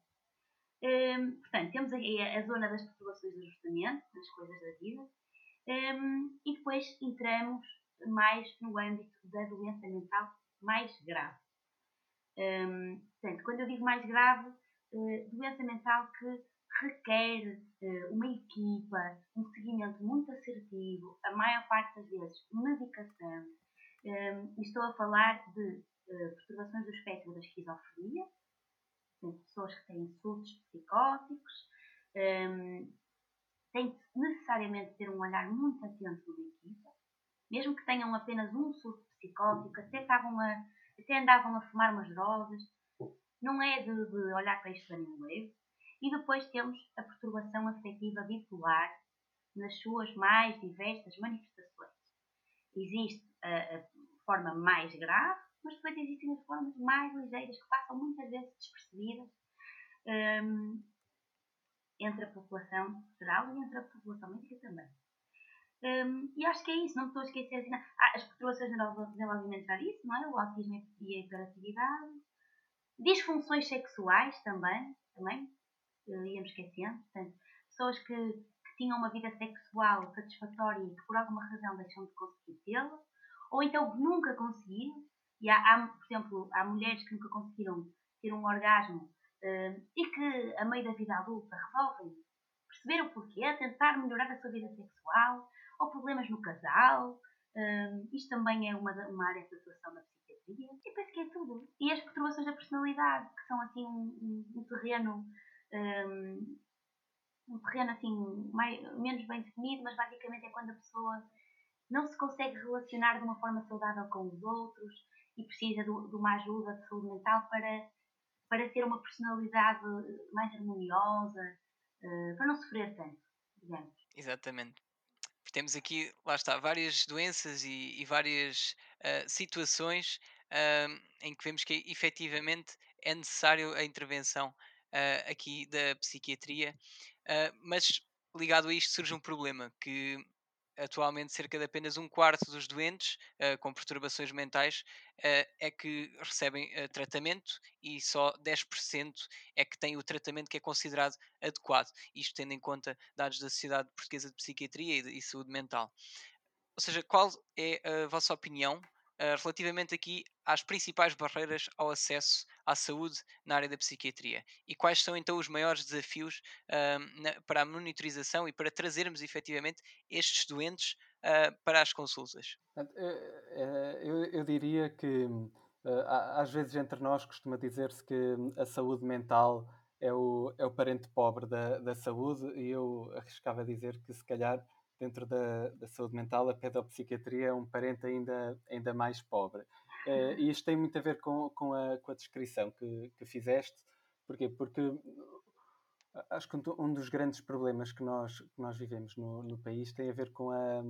Um, portanto, temos aí a, a, zona das perturbações de ajustamento, das coisas da vida, e depois entramos mais no âmbito da doença mental mais grave. Um, portanto, quando eu digo mais grave, uh, doença mental que requer uh, uma equipa, um seguimento muito assertivo, a maior parte das vezes medicação, um, estou a falar de uh, perturbações do espectro da esquizofrenia, pessoas que têm surtos psicóticos, um, que necessariamente ter um olhar muito atento na equipa, mesmo que tenham apenas um surto psicótico, até, estavam a, até andavam a fumar umas drogas, não é de, de olhar para isto a nenhum leve. E depois temos a perturbação afetiva bipolar nas suas mais diversas manifestações. Existe a, a forma mais grave, mas depois existem as formas mais ligeiras que passam muitas vezes despercebidas um, entre a população geral e entre a população médica também. Um, e acho que é isso, não estou a esquecer assim, ah, as perturbações de desenvolvimento isso, não é? O autismo e a hiperatividade, disfunções sexuais também, também. Íamos esquecendo, portanto, pessoas que, que tinham uma vida sexual satisfatória e que por alguma razão deixam de conseguir tê-la, ou então que nunca conseguiram, e há, há, por exemplo, há mulheres que nunca conseguiram ter um orgasmo uh, e que, a meio da vida adulta, resolvem perceber o porquê, tentar melhorar a sua vida sexual, ou problemas no casal. Uh, isto também é uma, uma área de atuação da psiquiatria. E penso que é tudo. E as perturbações da personalidade, que são assim um, um, um terreno. Um, um terreno assim mais, menos bem definido, mas basicamente é quando a pessoa não se consegue relacionar de uma forma saudável com os outros e precisa de, de uma ajuda de saúde mental para, para ter uma personalidade mais harmoniosa, uh, para não sofrer tanto, digamos. Exatamente. Temos aqui, lá está, várias doenças e, e várias uh, situações uh, em que vemos que efetivamente é necessário a intervenção uh, aqui da psiquiatria, mas ligado a isto surge um problema que atualmente cerca de apenas um quarto dos doentes uh, com perturbações mentais uh, é que recebem uh, tratamento e só 10% é que têm o tratamento que é considerado adequado. Isto tendo em conta dados da Sociedade Portuguesa de Psiquiatria e, de, e Saúde Mental. Ou seja, qual é a vossa opinião relativamente aqui às principais barreiras ao acesso à saúde na área da psiquiatria e quais são então os maiores desafios uh, na, para a monitorização e para trazermos efetivamente estes doentes uh, para as consultas? Eu, eu diria que às vezes entre nós costuma dizer-se que a saúde mental é o, é o parente pobre da, da saúde e eu arriscava dizer que se calhar dentro da, da saúde mental, a pedopsiquiatria é um parente ainda, ainda mais pobre. Uh, e isto tem muito a ver com, com, a, com a descrição que, que fizeste. Porquê? Porque acho que um dos grandes problemas que nós, que nós vivemos no, no país tem a ver com a,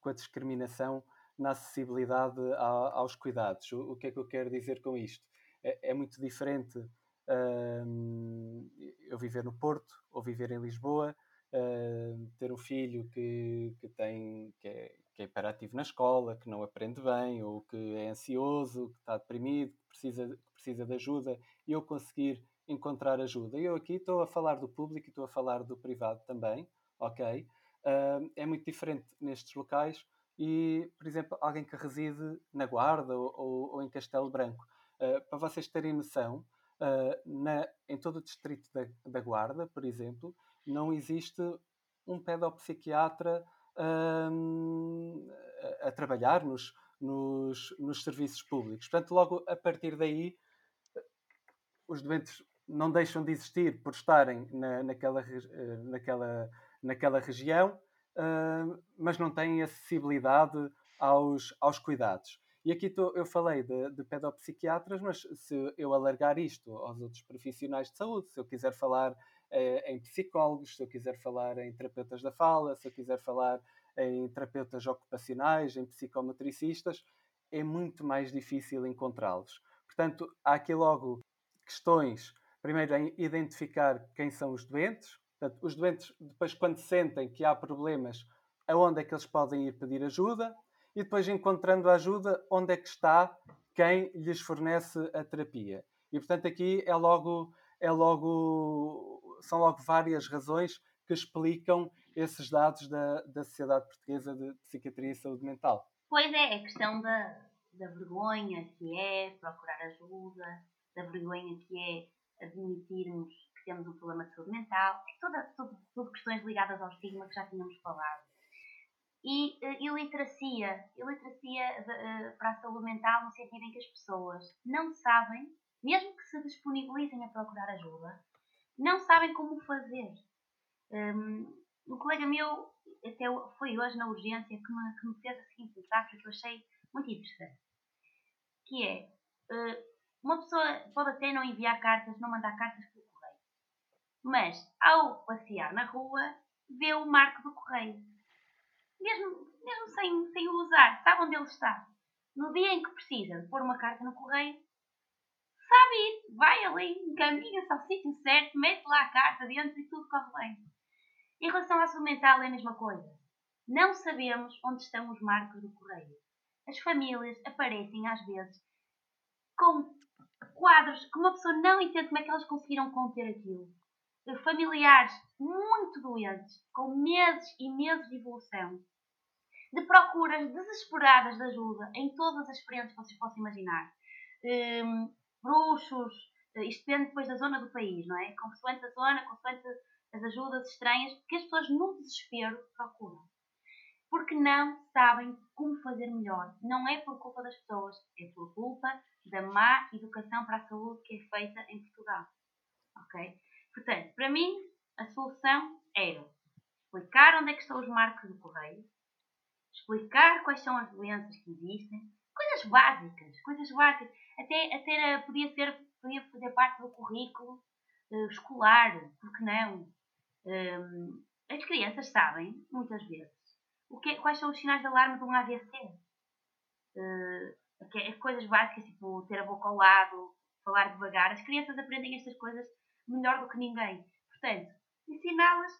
com a discriminação na acessibilidade a, aos cuidados. O, o, que é que eu quero dizer com isto? É, é muito diferente uh, eu viver no Porto ou viver em Lisboa uh, ter um filho que, que, tem, que, é, que é hiperativo na escola, que não aprende bem, ou que é ansioso, que está deprimido, que precisa, que precisa de ajuda, e eu conseguir encontrar ajuda. Eu aqui estou a falar do público e estou a falar do privado também, ok? Uh, é muito diferente nestes locais e, por exemplo, alguém que reside na Guarda ou, ou, em Castelo Branco. Uh, para vocês terem noção, uh, na, em todo o distrito da, da Guarda, por exemplo, não existe um pedopsiquiatra um, a, trabalhar nos, nos, nos, serviços públicos. Portanto, logo a partir daí, os doentes não deixam de existir por estarem na, naquela, eh, naquela, naquela região, uh, mas não têm acessibilidade aos, aos cuidados. E aqui tô, eu falei de, de, pedopsiquiatras, mas se eu alargar isto aos outros profissionais de saúde, se eu quiser falar em psicólogos, se eu quiser falar em terapeutas da fala, se eu quiser falar em terapeutas ocupacionais, em psicometricistas, é muito mais difícil encontrá-los. Portanto, há aqui logo questões, primeiro em identificar quem são os doentes, Portanto, os doentes, depois, quando sentem que há problemas, aonde é que eles podem ir pedir ajuda, e depois, encontrando a ajuda, onde é que está quem lhes fornece a terapia. E, portanto, aqui é logo, é logo são logo várias razões que explicam esses dados da, da Sociedade Portuguesa de Psiquiatria e Saúde Mental. Pois é, a questão da, da vergonha que é procurar ajuda, da vergonha que é admitirmos que temos um problema de saúde mental, toda, tudo questões ligadas ao estigma que já tínhamos falado. E uh, iliteracia, iliteracia de, uh, para a saúde mental no sentido em que as pessoas não sabem, mesmo que se disponibilizem a procurar ajuda, não sabem como fazer. Um, um colega meu, até foi hoje na urgência, que me, que me fez a seguinte metáfora que eu achei muito interessante. Que é, uh, uma pessoa pode até não enviar cartas, não mandar cartas pelo correio. Mas, ao passear na rua, vê o marco do correio. Mesmo, mesmo sem, sem o usar, sabe onde ele está. No dia em que precisa de pôr uma carta no correio, sabe ir, vai ali, encaminha-se ao sítio certo, mete lá a carta dentro e tudo corre bem. Em relação à saúde mental é a mesma coisa. Não sabemos onde estão os marcos do correio. As famílias aparecem às vezes com quadros que uma pessoa não entende como é que elas conseguiram conter aquilo. Familiares muito doentes, com meses e meses de evolução. de procuras desesperadas de ajuda em todas as frentes que vocês possam imaginar. Um, bruxos, eh, isto depende depois da zona do país, não é? Consoante a zona, consoante as ajudas estranhas, que as pessoas no desespero procuram. Porque não sabem como fazer melhor. Não é por culpa das pessoas, é por culpa da má educação para a saúde que é feita em Portugal. Ok? Portanto, para mim, a solução era explicar onde é que estão os marcos do correio, explicar quais são as doenças que existem, coisas básicas, coisas básicas. Até, até podia, ser, podia fazer parte do currículo uh, escolar, porque não? Um, as crianças sabem, muitas vezes, o que, quais são os sinais de alarme de um AVC. Uh, é, coisas básicas, tipo ter a boca ao lado, falar devagar. As crianças aprendem estas coisas melhor do que ninguém. Portanto, ensiná-las,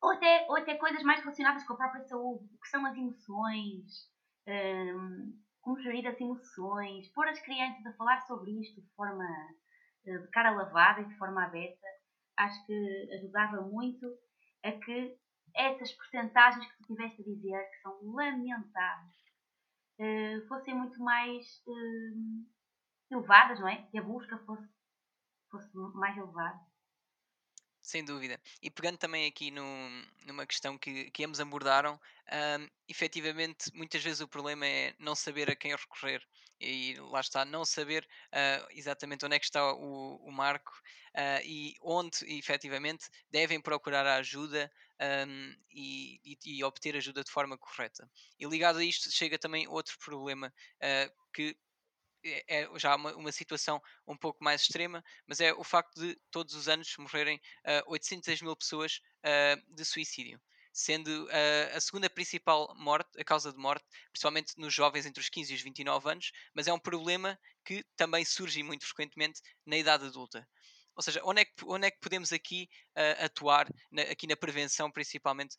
ou até, ou até coisas mais relacionadas com a própria saúde, o que são as emoções, um, como gerir as emoções, pôr as crianças a falar sobre isto de forma uh, de cara lavada e de forma aberta, acho que ajudava muito a que essas porcentagens que tu tiveste a dizer, que são lamentáveis, uh, fossem muito mais uh, elevadas, não é? Que a busca fosse, fosse mais elevada. Sem dúvida. E pegando também aqui no, numa questão que, que ambos abordaram, um, efetivamente, muitas vezes o problema é não saber a quem recorrer. E lá está, não saber uh, exatamente onde é que está o, o marco uh, e onde, efetivamente, devem procurar a ajuda um, e, e, e, obter ajuda de forma correta. E ligado a isto, chega também outro problema uh, que é, é já uma, uma, situação um pouco mais extrema, mas é o facto de todos os anos morrerem uh, 800 mil pessoas uh, de suicídio, sendo uh, a segunda principal morte, a causa de morte, principalmente nos jovens entre os 15 e os 29 anos, mas é um problema que também surge muito frequentemente na idade adulta. Ou seja, onde é que, onde é que podemos aqui uh, atuar, na, aqui na prevenção principalmente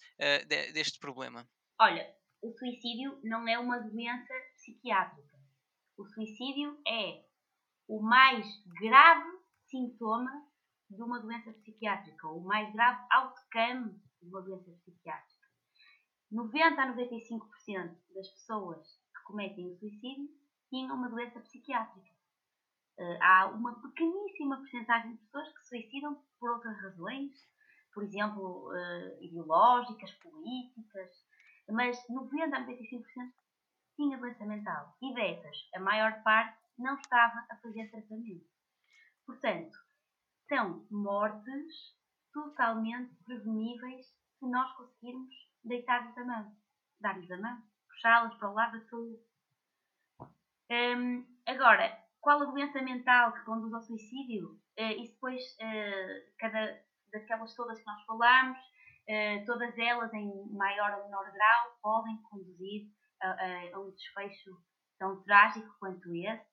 de, deste problema? Olha, o suicídio não é uma doença psiquiátrica o suicídio é o mais grave sintoma de uma doença psiquiátrica, o mais grave outcome de uma doença psiquiátrica. 90 a 95% das pessoas que cometem o suicídio tinham uma doença psiquiátrica. Uh, há uma pequeníssima porcentagem de pessoas que se suicidam por outras razões, por exemplo, uh, ideológicas, políticas, mas 90 a 95% tinha doença mental e dessas, a maior parte não estava a fazer tratamento. Portanto, são mortes totalmente preveníveis se nós conseguirmos deitar-lhes a mão, dar-lhes a mão, puxá-las para o lado da saúde. Um, agora, qual a doença mental que conduz ao suicídio? Uh, isso depois, uh, cada daquelas todas que nós falamos, uh, todas elas em maior ou menor grau podem conduzir a, um desfecho tão trágico quanto esse.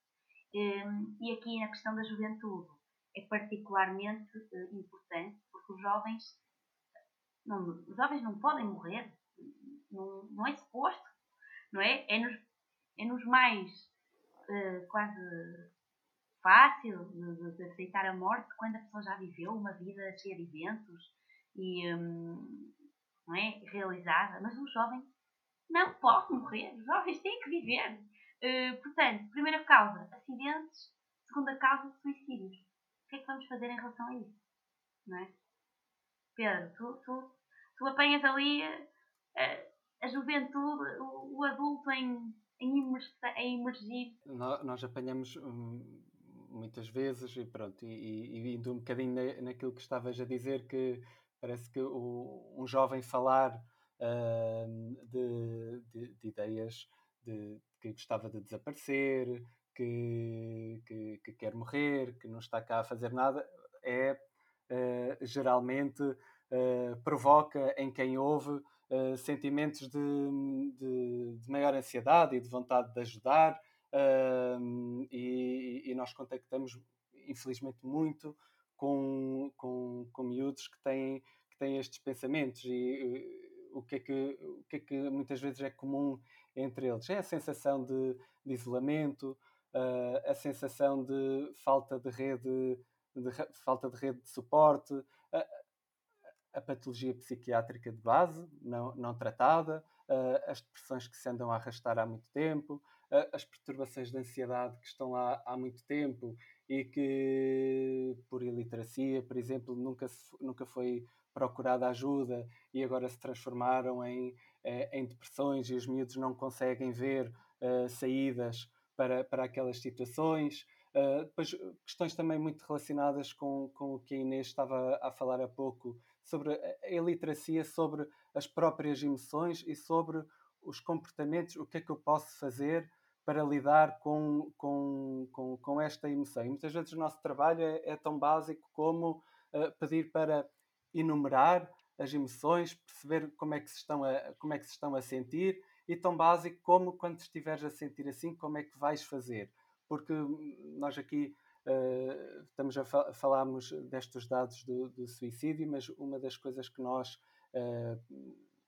Um, e aqui na questão da juventude é particularmente uh, importante porque os jovens não, os jovens não podem morrer, não, não é suposto, não é? É nos, é nos mais uh, quase fácil de, de, aceitar a morte quando a pessoa já viveu uma vida cheia de eventos e um, não é? realizada, mas o jovem não pode morrer. Os jovens têm que viver. Uh, portanto, primeira causa, acidentes. Segunda causa, suicídios. O que é que vamos fazer em relação a isso? Não é? Pedro, tu, tu, tu apanhas ali a, a, a juventude, o, o, adulto em, em, imerse, em emergir. Nós, nós apanhamos hum, muitas vezes e pronto, e, e, indo um bocadinho na, naquilo que estavas a dizer, que parece que o, um jovem falar uh, de, de, de, ideias de, que gostava de desaparecer, que, que, que, quer morrer, que não está cá a fazer nada, é uh, geralmente uh, provoca em quem ouve Uh, sentimentos de, de, de, maior ansiedade e de vontade de ajudar, e, e, nós contactamos, infelizmente, muito com, com, com miúdos que têm, que têm estes pensamentos. E, o que, é que, o que é que muitas vezes é comum entre eles? É a sensação de, de isolamento, uh, a sensação de falta de rede, de, falta de rede de suporte, a, a patologia psiquiátrica de base, não, não tratada, uh, as depressões que se andam a arrastar há muito tempo, uh, as perturbações de ansiedade que estão lá há muito tempo e que, por iliteracia, por exemplo, nunca, nunca foi procurada ajuda e agora se transformaram em, eh, em depressões e os miúdos não conseguem ver uh, saídas para, para aquelas situações. Uh, depois, questões também muito relacionadas com, com o que a Inês estava a falar há pouco, sobre a iliteracia, sobre as próprias emoções e sobre os comportamentos, o que é que eu posso fazer para lidar com, com, com, com esta emoção. E muitas vezes o nosso trabalho é, é tão básico como uh, pedir para enumerar as emoções, perceber como é, que se estão a, como é que se estão a sentir e tão básico como quando estiveres a sentir assim, como é que vais fazer. Porque nós aqui uh, estamos a fal falarmos destes dados do, do, suicídio, mas uma das coisas que nós, uh,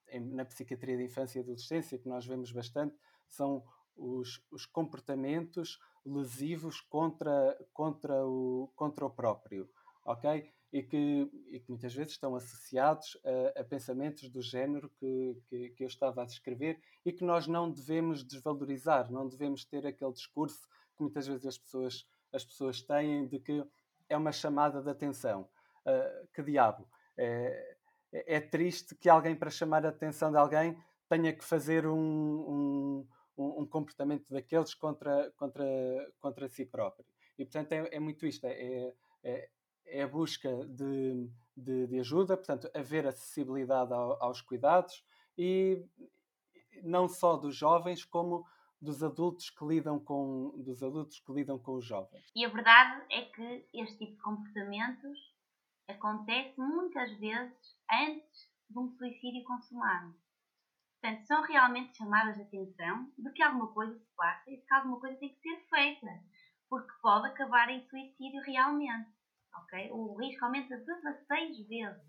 em, na psiquiatria de infância e adolescência, que nós vemos bastante, são os, os comportamentos lesivos contra, contra, o, contra o próprio, ok? E que, e que muitas vezes estão associados a, a pensamentos do género que, que, que, eu estava a descrever e que nós não devemos desvalorizar, não devemos ter aquele discurso que muitas vezes as pessoas, as pessoas têm de que é uma chamada de atenção. Uh, que diabo! É, é, triste que alguém, para chamar a atenção de alguém, tenha que fazer um, um um, comportamento daqueles contra, contra, contra si próprio. E, portanto, é, é muito isto: é, é, é, a busca de, de, de, ajuda, portanto, haver acessibilidade ao, aos cuidados e não só dos jovens, como dos adultos que lidam com dos adultos que lidam com os jovens. E a verdade é que este tipo de comportamentos acontece muitas vezes antes de um suicídio consumado. Portanto, são realmente chamadas de atenção de que alguma coisa se passa e de que alguma coisa tem que ser feita, porque pode acabar em suicídio realmente. O risco aumenta 16 vezes.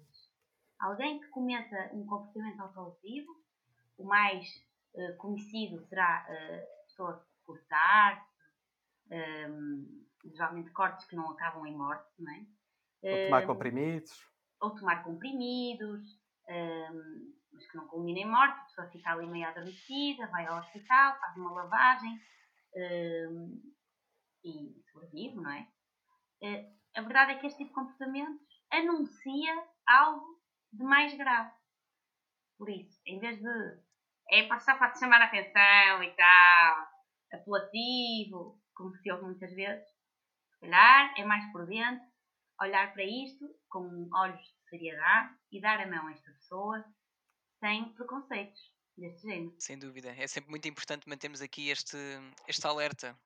Alguém que cometa um comportamento autolesivo, o mais uh, conhecido será uh, a pessoa cortar, um, ehm, geralmente cortes que não acabam em morte, não é? Ou tomar ehm, comprimidos. Ou tomar comprimidos. Um, ehm, mas que não culmina em morte, a pessoa fica ali meio adormecida, vai ao hospital, faz uma lavagem um, e sobrevive, não é? Uh, a verdade é que este tipo de comportamentos anuncia algo de mais grave. Por isso, em vez de é passar para te chamar a atenção e tal, apelativo, como se ouve muitas vezes, se calhar é mais prudente olhar para isto com olhos de seriedade e dar a mão a esta pessoa sem preconceitos deste género. Sem dúvida, é sempre muito importante mantermos aqui este, este alerta,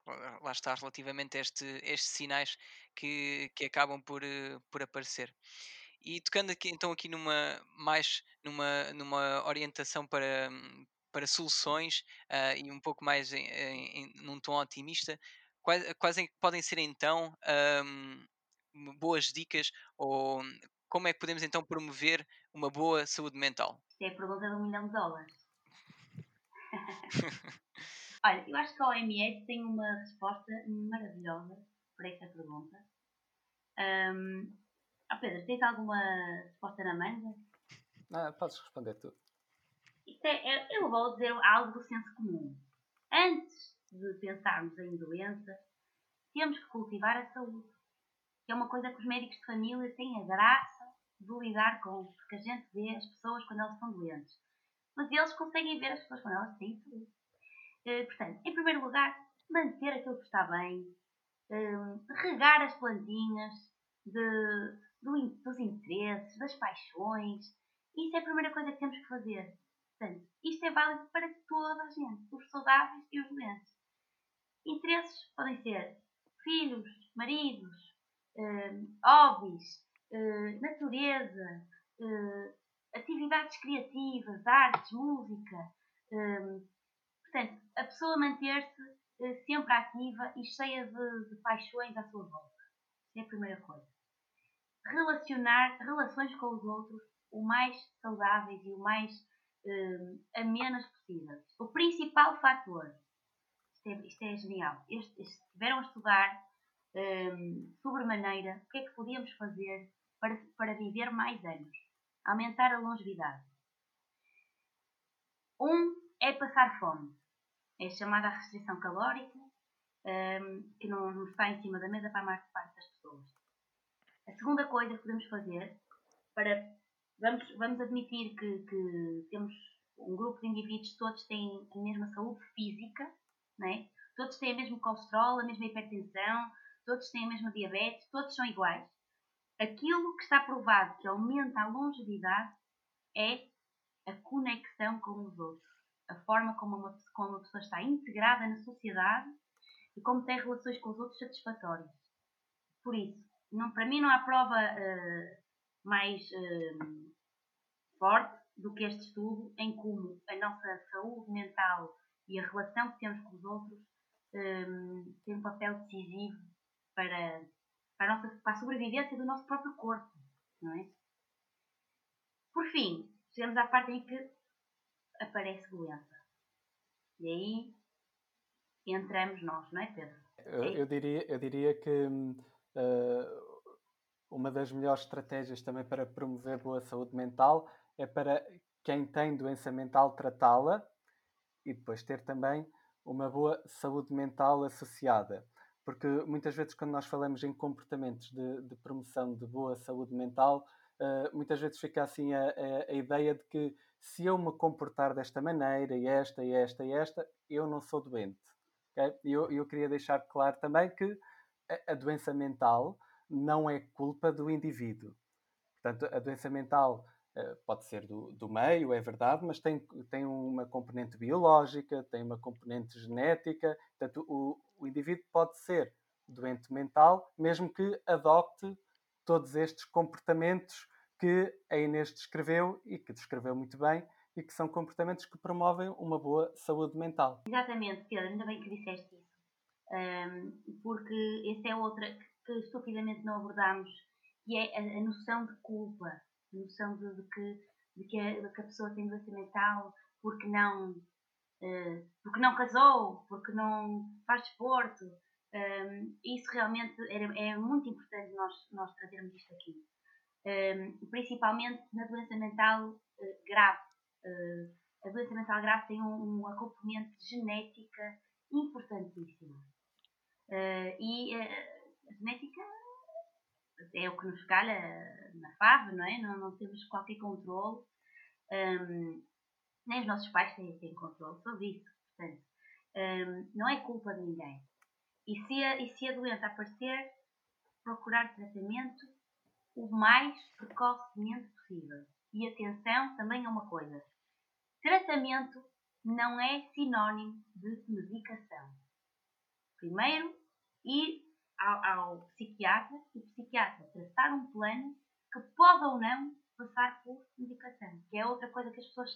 lá está, relativamente a este, estes sinais que, que acabam por, eh, por aparecer. E tocando aqui, então aqui numa mais numa, numa orientação para, para soluções uh, e um pouco mais em, em, num tom otimista, quais, quais podem ser então um, boas dicas ou como é que podemos então promover uma boa saúde mental? é a pergunta de um milhão de dólares. Olha, eu acho que a OMS tem uma resposta maravilhosa para esta pergunta. Um, oh Pedro, tens alguma resposta na manga? Ah, podes responder tu. É, é, eu vou dizer algo do senso comum. Antes de pensarmos em doença, temos que cultivar a saúde. Que é uma coisa que os médicos de família têm a graça de lidar com, porque a gente vê as pessoas quando elas estão doentes, mas eles conseguem ver as pessoas quando elas têm saúde. Uh, portanto, em primeiro lugar, manter aquilo que está bem, uh, regar as plantinhas de, do, dos interesses, das paixões. Isso é a primeira coisa que temos que fazer. Portanto, isto é válido para toda a gente, os saudáveis e os doentes. Interesses podem ser filhos, maridos, uh, hobbies, uh, natureza, atividades criativas, artes, música. Portanto, a pessoa manter-se sempre ativa e cheia de, de, paixões à sua volta. Isso é a primeira coisa. Relacionar relações com os outros o mais saudáveis e o mais uh, amenas possíveis. O principal fator, isto é, isto é genial, estiveram a estudar um, sobremaneira o que é que podíamos fazer para, para viver mais anos, aumentar a longevidade. Um é passar fome. É chamada restrição calórica, um, que não, não, está em cima da mesa para a maior parte das pessoas. A segunda coisa que podemos fazer para. Vamos, vamos admitir que, que temos um grupo de indivíduos, todos têm a mesma saúde física, né? todos têm o mesmo colesterol, a mesma hipertensão, todos têm a mesma diabetes, todos são iguais. Aquilo que está provado que aumenta a longevidade é a conexão com os outros, a forma como uma, como uma pessoa está integrada na sociedade e como tem relações com os outros satisfatórias. Por isso, não, para mim não há prova uh, mais uh, forte do que este estudo em como a nossa saúde mental e a relação que temos com os outros um, eh, tem um papel decisivo para, para, a nossa, para a sobrevivência do nosso próprio corpo, não é? Por fim, chegamos à parte em que aparece doença. E aí entramos nós, não é, Pedro? Eu, eu diria, eu diria que uh, uma das melhores estratégias também para promover boa saúde mental é para quem tem doença mental tratá-la e depois ter também uma boa saúde mental associada. Porque muitas vezes, quando nós falamos em comportamentos de, de promoção de boa saúde mental, uh, muitas vezes fica assim a, a, a, ideia de que se eu me comportar desta maneira, e esta, e esta, e esta, eu não sou doente. Okay? Eu, eu queria deixar claro também que a, a doença mental não é culpa do indivíduo. Portanto, a doença mental uh, pode ser do, do meio, é verdade, mas tem, tem uma componente biológica, tem uma componente genética. Portanto, o, o indivíduo pode ser doente mental, mesmo que adopte todos estes comportamentos que a Inês descreveu e que descreveu muito bem e que são comportamentos que promovem uma boa saúde mental. Exatamente, Pedro, ainda bem que disseste isso. Um, porque essa é outra que estupidamente não abordámos, que é a, a noção de culpa, a noção de, de, que, de, que a, de, que, a, pessoa tem doença mental porque não, uh, porque não casou, porque não faz desporto. Um, isso realmente era, é muito importante nós, nós trazermos isto aqui. Principalmente na doença mental uh, grave. Uh, a doença mental grave tem um, uma componente genética importantíssima. Uh, e a genética é o que nos calha na FAV, não é? Não, não temos qualquer controle. Nem os nossos pais têm, têm controle sobre isso. Portanto, não é culpa de ninguém. E se a, e se a doença aparecer, procurar tratamento o mais precocemente possível. E atenção também é uma coisa: tratamento não é sinónimo de medicação. Primeiro, ir ao, ao psiquiatra e o psiquiatra traçar um plano que pode ou não passar por medicação, que é outra coisa que as pessoas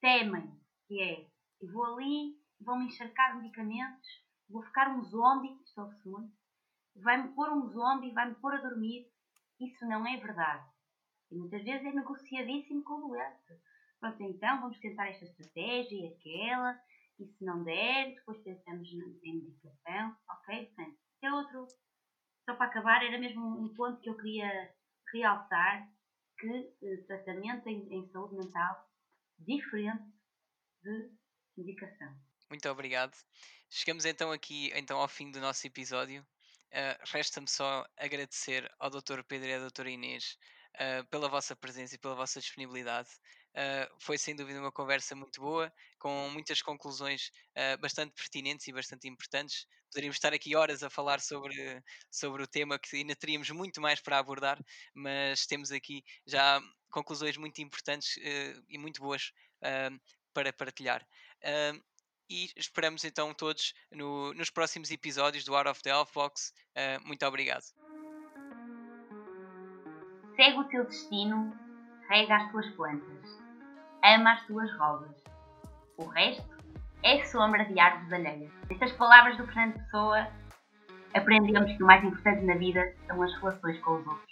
temem, que é eu vou ali, vão me encharcar medicamentos, vou ficar um zombie, estou-se vai-me pôr um zombie, vai-me pôr a dormir. Isso não é verdade. E muitas vezes é negociadíssimo com o doente. Pronto, então vamos tentar esta estratégia e aquela, e se não der, depois pensamos em medicação, ok? Portanto, é outro. Só para acabar, era mesmo um ponto que eu queria realçar que eh, tratamento em, em saúde mental diferente de medicação. Muito obrigado. Chegamos então aqui então ao fim do nosso episódio. Uh, Resta-me só agradecer ao Dr. Pedro e à Dra. Inês uh, pela vossa presença e pela vossa disponibilidade. Uh, foi sem dúvida uma conversa muito boa, com muitas conclusões bastante pertinentes e bastante importantes. Poderíamos estar aqui horas a falar sobre, sobre o tema, que ainda teríamos muito mais para abordar, mas temos aqui já conclusões muito importantes e muito boas para partilhar. E esperamos então todos no, nos próximos episódios do Out of the Elf Box. Uh, muito obrigado. Segue o teu destino, rega as tuas plantas, ama as tuas rosas. O resto é sombra de árvores alheias. Estas palavras do Fernando Pessoa aprendemos que o mais importante na vida são as relações com os outros.